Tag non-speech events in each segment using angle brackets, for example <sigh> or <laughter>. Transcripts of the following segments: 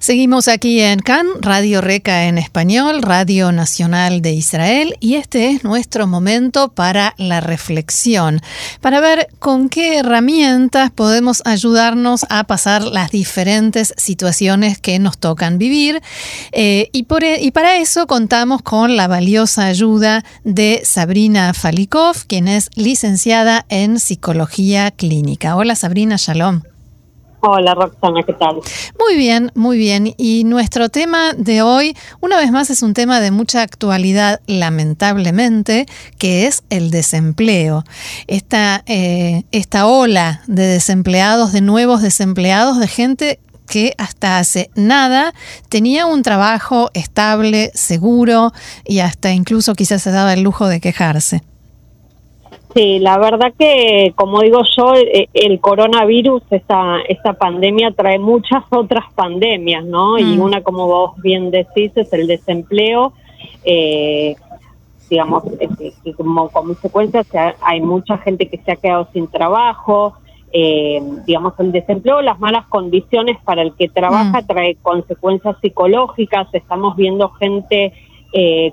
Seguimos aquí en CAN, Radio Reca en español, Radio Nacional de Israel, y este es nuestro momento para la reflexión, para ver con qué herramientas podemos ayudarnos a pasar las diferentes situaciones que nos tocan vivir. Eh, y, e, y para eso contamos con la valiosa ayuda de Sabrina Falikov, quien es licenciada en Psicología Clínica. Hola Sabrina, shalom. Hola Roxana, ¿qué tal? Muy bien, muy bien. Y nuestro tema de hoy, una vez más, es un tema de mucha actualidad, lamentablemente, que es el desempleo. Esta, eh, esta ola de desempleados, de nuevos desempleados, de gente que hasta hace nada tenía un trabajo estable, seguro y hasta incluso quizás se daba el lujo de quejarse. Sí, la verdad que, como digo yo, eh, el, coronavirus, esta, esta pandemia trae muchas otras pandemias, ¿no? Y mm. una, como vos bien decís, es el desempleo. Eh, digamos, que como consecuencia hay mucha gente que se ha quedado sin trabajo. Eh, digamos, el desempleo, las malas condiciones para el que trabaja mm. trae consecuencias psicológicas. Estamos viendo gente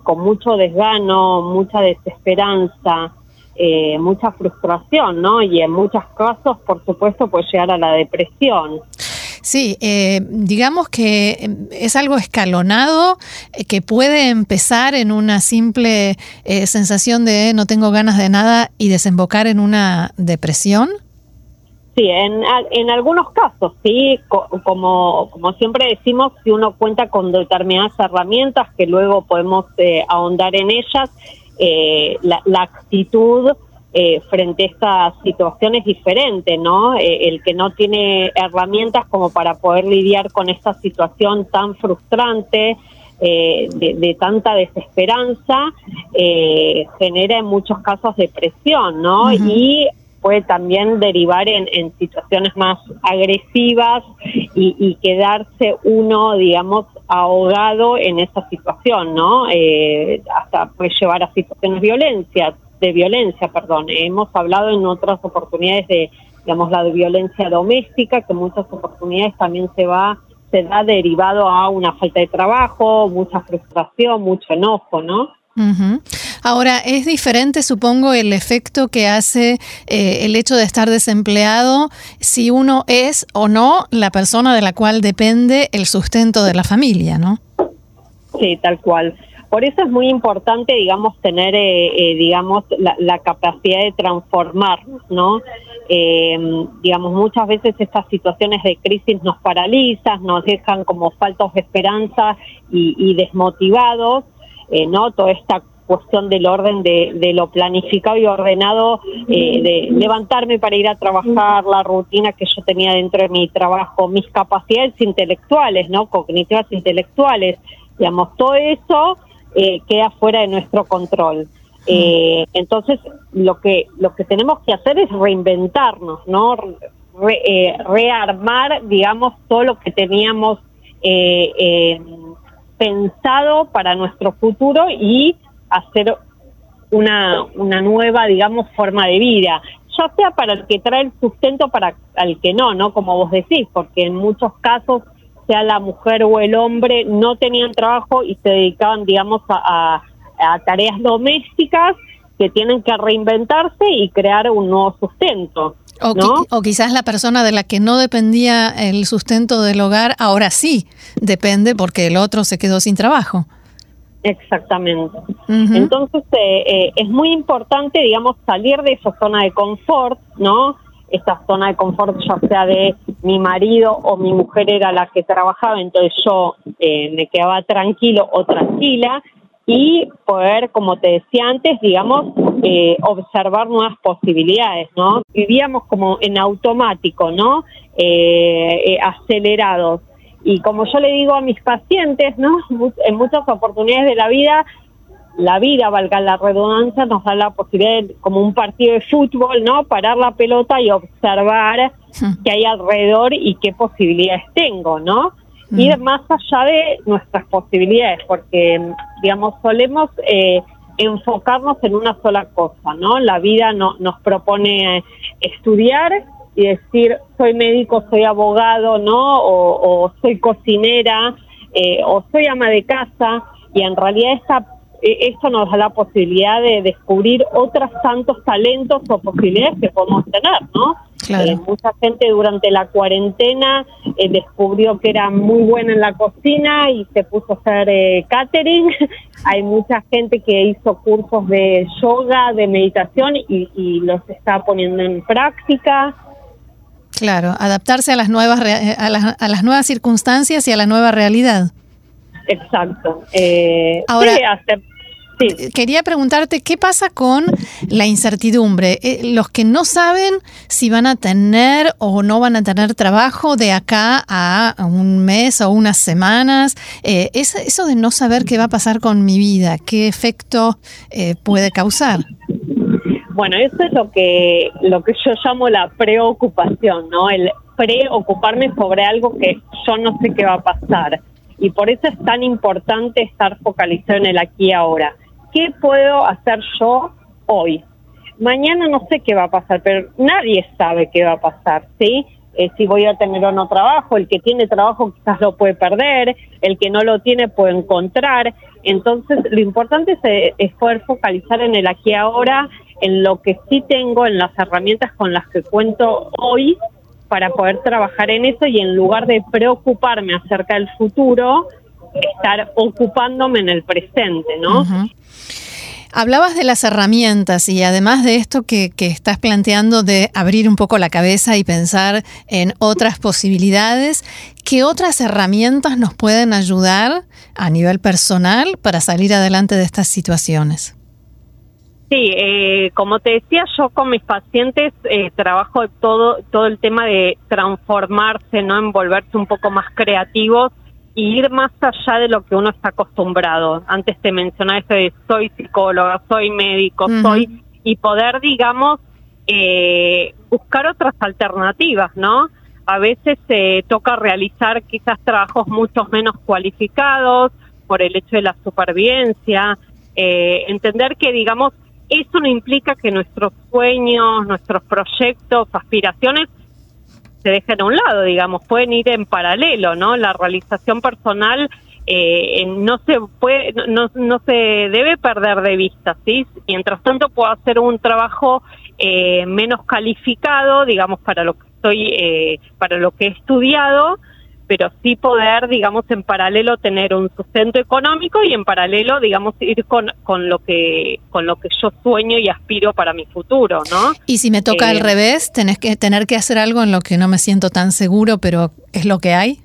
con mucho desgano, mucha desesperanza. Eh, mucha frustración, ¿no? Y en muchos casos, por supuesto, puede llegar a la depresión. Sí, eh, digamos que em, es algo escalonado eh, que puede empezar en una simple sensación de no tengo ganas de nada y desembocar en una depresión. Sí, en, en algunos casos, sí, como, como siempre decimos, si uno cuenta con determinadas herramientas que luego podemos ahondar en ellas, eh, la, actitud eh, frente a estas situaciones diferente, ¿no? Eh, el que no tiene herramientas como para poder lidiar con esta situación tan frustrante, de, tanta desesperanza, genera en muchos casos depresión, ¿no? Y puede también derivar en, situaciones más agresivas y, quedarse uno, digamos, ahogado en esa situación, ¿no? Eh, hasta puede llevar a situaciones de violencia, de violencia, perdón. Hemos hablado en otras oportunidades de, digamos, la de violencia doméstica, que en muchas oportunidades también se va se da derivado a una falta de trabajo, mucha frustración, mucho enojo, ¿no? Ahora, es diferente, supongo, el efecto que hace eh, el hecho de estar desempleado si uno es o no la persona de la cual depende el sustento de la familia, ¿no? Sí, tal cual. Por eso es muy importante, digamos, tener, eh, eh, digamos, la, capacidad de transformarnos, ¿no? digamos, muchas veces estas situaciones de crisis nos paralizan, nos dejan como faltos de esperanza y desmotivados eh, ¿no? Toda esta cuestión del orden de, lo planificado y ordenado, eh, de levantarme para ir a trabajar, la rutina que yo tenía dentro de mi trabajo, mis capacidades intelectuales, ¿no? Cognitivas intelectuales, digamos, todo eso eh, queda fuera de nuestro control. Eh, entonces, lo que, lo que tenemos que hacer es reinventarnos, ¿no? rearmar, digamos, todo lo que teníamos eh, pensado para nuestro futuro y hacer una, una nueva, digamos, forma de vida, ya sea para el que trae el sustento, para el que no, ¿no? Como vos decís, porque en muchos casos, sea la mujer o el hombre, no tenían trabajo y se dedicaban, digamos, a, a tareas domésticas que tienen que reinventarse y crear un nuevo sustento. O, quizás la persona de la que no dependía el sustento del hogar, ahora sí depende porque el otro se quedó sin trabajo. Exactamente. Entonces eh, eh, es muy importante, digamos, salir de esa zona de confort, ¿no? Esta zona de confort ya sea de mi marido o mi mujer era la que trabajaba, entonces yo eh, me quedaba tranquilo o tranquila y poder, como te decía antes, digamos, eh, observar nuevas posibilidades, ¿no? Vivíamos como en automático, ¿no? Eh, eh, acelerados. Y como yo le digo a mis pacientes, ¿no? En muchas oportunidades de la vida, la vida, valga la redundancia, nos da la posibilidad, de, como un partido de fútbol, ¿no? Parar la pelota y observar qué hay alrededor y qué posibilidades tengo, ¿no? Mm. ir más allá de nuestras posibilidades, porque, digamos, solemos eh, enfocarnos en una sola cosa, ¿no? La vida no, nos propone estudiar y decir, soy médico, soy abogado, ¿no? O, soy cocinera, eh, o soy ama de casa, y en realidad esta esto nos da la posibilidad de descubrir otros tantos talentos o posibilidades que podemos tener, ¿no? Eh, mucha gente durante la cuarentena eh, descubrió que era muy buena en la cocina y se puso a hacer eh, catering. <laughs> Hay mucha gente que hizo cursos de yoga, de meditación y, y los está poniendo en práctica. Claro, adaptarse a las nuevas a las, a las nuevas circunstancias y a la nueva realidad. Exacto. Eh, Ahora, quería preguntarte, ¿qué pasa con la incertidumbre? Eh, los que no saben si van a tener o no van a tener trabajo de acá a un mes o unas semanas, eh, eso de no saber qué va a pasar con mi vida, ¿qué efecto puede causar? Bueno, eso es lo que, lo que yo llamo la preocupación, ¿no? El preocuparme sobre algo que yo no sé qué va a pasar y por eso es tan importante estar focalizado en el aquí y ahora. ¿Qué puedo hacer yo hoy? Mañana no sé qué va a pasar, pero nadie sabe qué va a pasar, ¿sí? Eh, si voy a tener o no trabajo, el que tiene trabajo quizás lo puede perder, el que no lo tiene puede encontrar. Entonces, lo importante es, eh, es poder focalizar en el aquí y ahora, en lo que sí tengo, en las herramientas con las que cuento hoy para poder trabajar en eso y en lugar de preocuparme acerca del futuro, estar ocupándome en el presente, ¿no? Hablabas de las herramientas y además de esto que, que, estás planteando de abrir un poco la cabeza y pensar en otras posibilidades, ¿qué otras herramientas nos pueden ayudar a nivel personal para salir adelante de estas situaciones? Sí, eh, como te decía, yo con mis pacientes eh, trabajo todo todo el tema de transformarse, no envolverse un poco más creativos y ir más allá de lo que uno está acostumbrado. Antes te mencionaba eso de soy psicóloga, soy médico, soy y poder, digamos, eh, buscar otras alternativas, ¿no? A veces se toca realizar quizás trabajos mucho menos cualificados por el hecho de la supervivencia, entender que, digamos, eso no implica que nuestros sueños, nuestros proyectos, aspiraciones se dejen a un lado, digamos, pueden ir en paralelo, ¿no? La realización personal eh, no se puede, no, no se debe perder de vista, ¿sí? Mientras tanto puedo hacer un trabajo eh, menos calificado, digamos, para lo que estoy, eh, para lo que he estudiado, pero sí poder, digamos, en paralelo tener un sustento económico y en paralelo, digamos, ir con, con lo que con lo que yo sueño y aspiro para mi futuro, ¿no? Y si me toca al eh, revés, tenés que tener que hacer algo en lo que no me siento tan seguro, pero es lo que hay.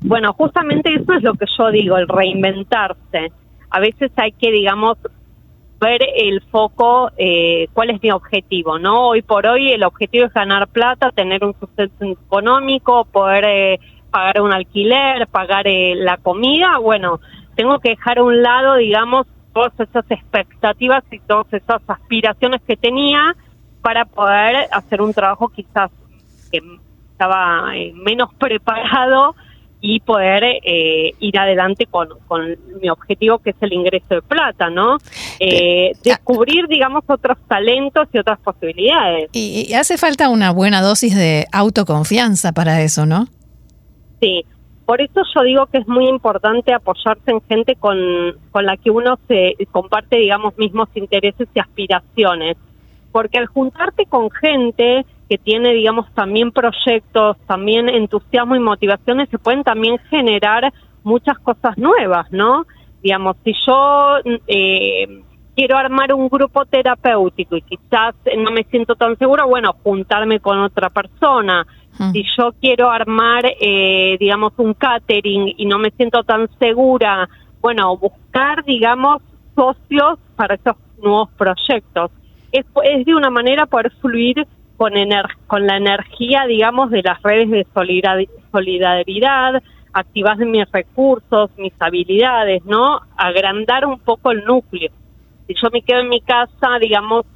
Bueno, justamente eso es lo que yo digo, el reinventarse. A veces hay que, digamos, ver el foco, eh, cuál es mi objetivo, ¿no? Hoy por hoy el objetivo es ganar plata, tener un sustento económico, poder eh, pagar un alquiler, pagar eh, la comida, bueno, tengo que dejar a un lado, digamos, todas esas expectativas y todas esas aspiraciones que tenía para poder hacer un trabajo quizás que estaba menos <laughs> preparado y poder eh, ir adelante con, con, mi objetivo que es el ingreso de plata, ¿no? Eh, descubrir, digamos, otros talentos y otras posibilidades. Y, hace falta una buena dosis de autoconfianza para eso, ¿no? Sí, por eso yo digo que es muy importante apoyarse en gente con, con la que uno se comparte, digamos, mismos intereses y aspiraciones, porque al juntarte con gente que tiene, digamos, también proyectos, también entusiasmo y motivaciones, se pueden también generar muchas cosas nuevas, ¿no? Digamos, si yo eh, quiero armar un grupo terapéutico y quizás no me siento tan segura, bueno, juntarme con otra persona. Si yo quiero armar, eh, digamos, un catering y no me siento tan segura, bueno, buscar, digamos, socios para esos nuevos proyectos. Es, es de una manera poder fluir con, con la energía, digamos, de las redes de solidaridad, activar mis recursos, mis habilidades, ¿no? Agrandar un poco el núcleo. Si yo me quedo en mi casa, digamos,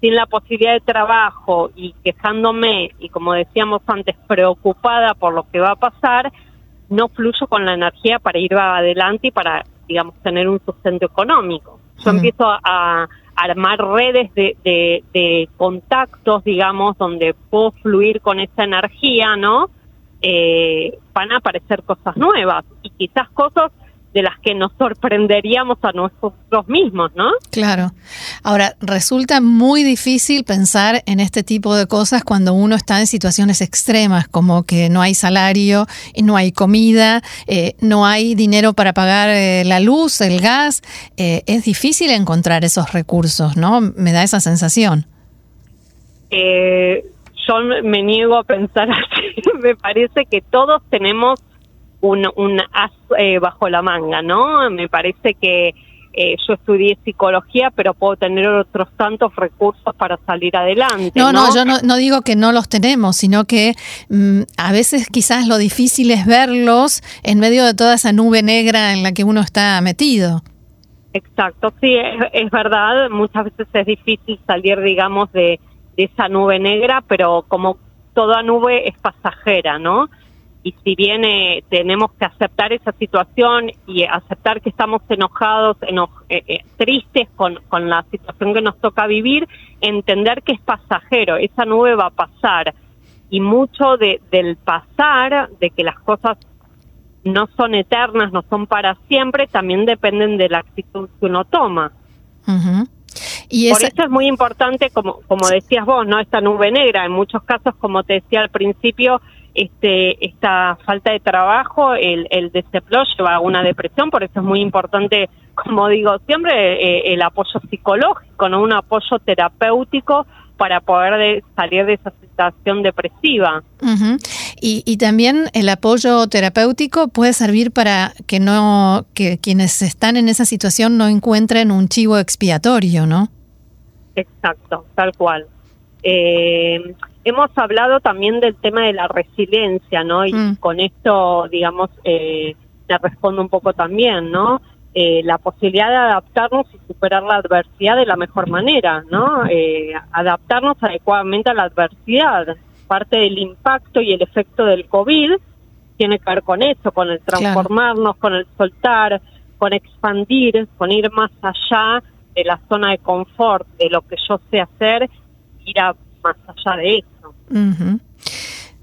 sin la posibilidad de trabajo y quejándome y como decíamos antes, preocupada por lo que va a pasar, no fluyo con la energía para ir adelante y para, digamos, tener un sustento económico. Yo empiezo a, armar redes de, de, contactos, digamos, donde puedo fluir con esa energía, ¿no? Eh, van a aparecer cosas nuevas y quizás cosas de las que nos sorprenderíamos a nosotros mismos, ¿no? Claro. Ahora, resulta muy difícil pensar en este tipo de cosas cuando uno está en situaciones extremas, como que no hay salario, no hay comida, eh, no hay dinero para pagar eh, la luz, el gas. Eh, es difícil encontrar esos recursos, ¿no? Me da esa sensación. yo me niego a pensar <laughs> así. me parece que todos tenemos un, un as eh, bajo la manga, ¿no? Me parece que eh, yo estudié psicología, pero puedo tener otros tantos recursos para salir adelante. No, no, yo no, digo que no los tenemos, sino que mm, a veces quizás lo difícil es verlos en medio de toda esa nube negra en la que uno está metido. Exacto, sí, es, es verdad, muchas veces es difícil salir, digamos, de, de esa nube negra, pero como toda nube es pasajera, ¿no? Y si bien eh, tenemos que aceptar esa situación y aceptar que estamos enojados, eh, eh, tristes con, con la situación que nos toca vivir, entender que es pasajero, esa nube va a pasar. Y mucho de, del pasar, de que las cosas no son eternas, no son para siempre, también dependen de la actitud que uno toma. y Por eso es muy importante, como, como decías vos, ¿no? Esta nube negra, en muchos casos, como te decía al principio, este, esta falta de trabajo, el, el lleva a una depresión, por eso es muy importante, <laughs> como digo siempre, eh, el apoyo psicológico, no un apoyo terapéutico para poder salir de esa situación depresiva. y, y, también el apoyo terapéutico puede servir para que no que quienes están en esa situación no encuentren un chivo expiatorio, ¿no? Exacto, tal cual. Eh, hemos hablado también del tema de la resiliencia, ¿no? Y mm. con esto, digamos, eh, te respondo un poco también, ¿no? Eh, la posibilidad de adaptarnos y superar la adversidad de la mejor manera, ¿no? Eh, adaptarnos adecuadamente a la adversidad. Parte del impacto y el efecto del COVID tiene que ver con eso, con el transformarnos, con el soltar, con expandir, con ir más allá de la zona de confort, de lo que yo sé hacer, ir a más allá de eso.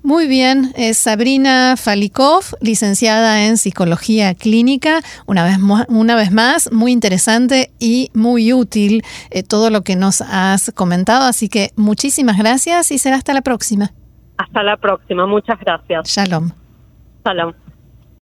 Muy bien, es Sabrina Falikov, licenciada en Psicología Clínica. Una vez, una vez más, muy interesante y muy útil eh, todo lo que nos has comentado. Así que muchísimas gracias y será hasta la próxima. Hasta la próxima, muchas gracias. Shalom. Shalom.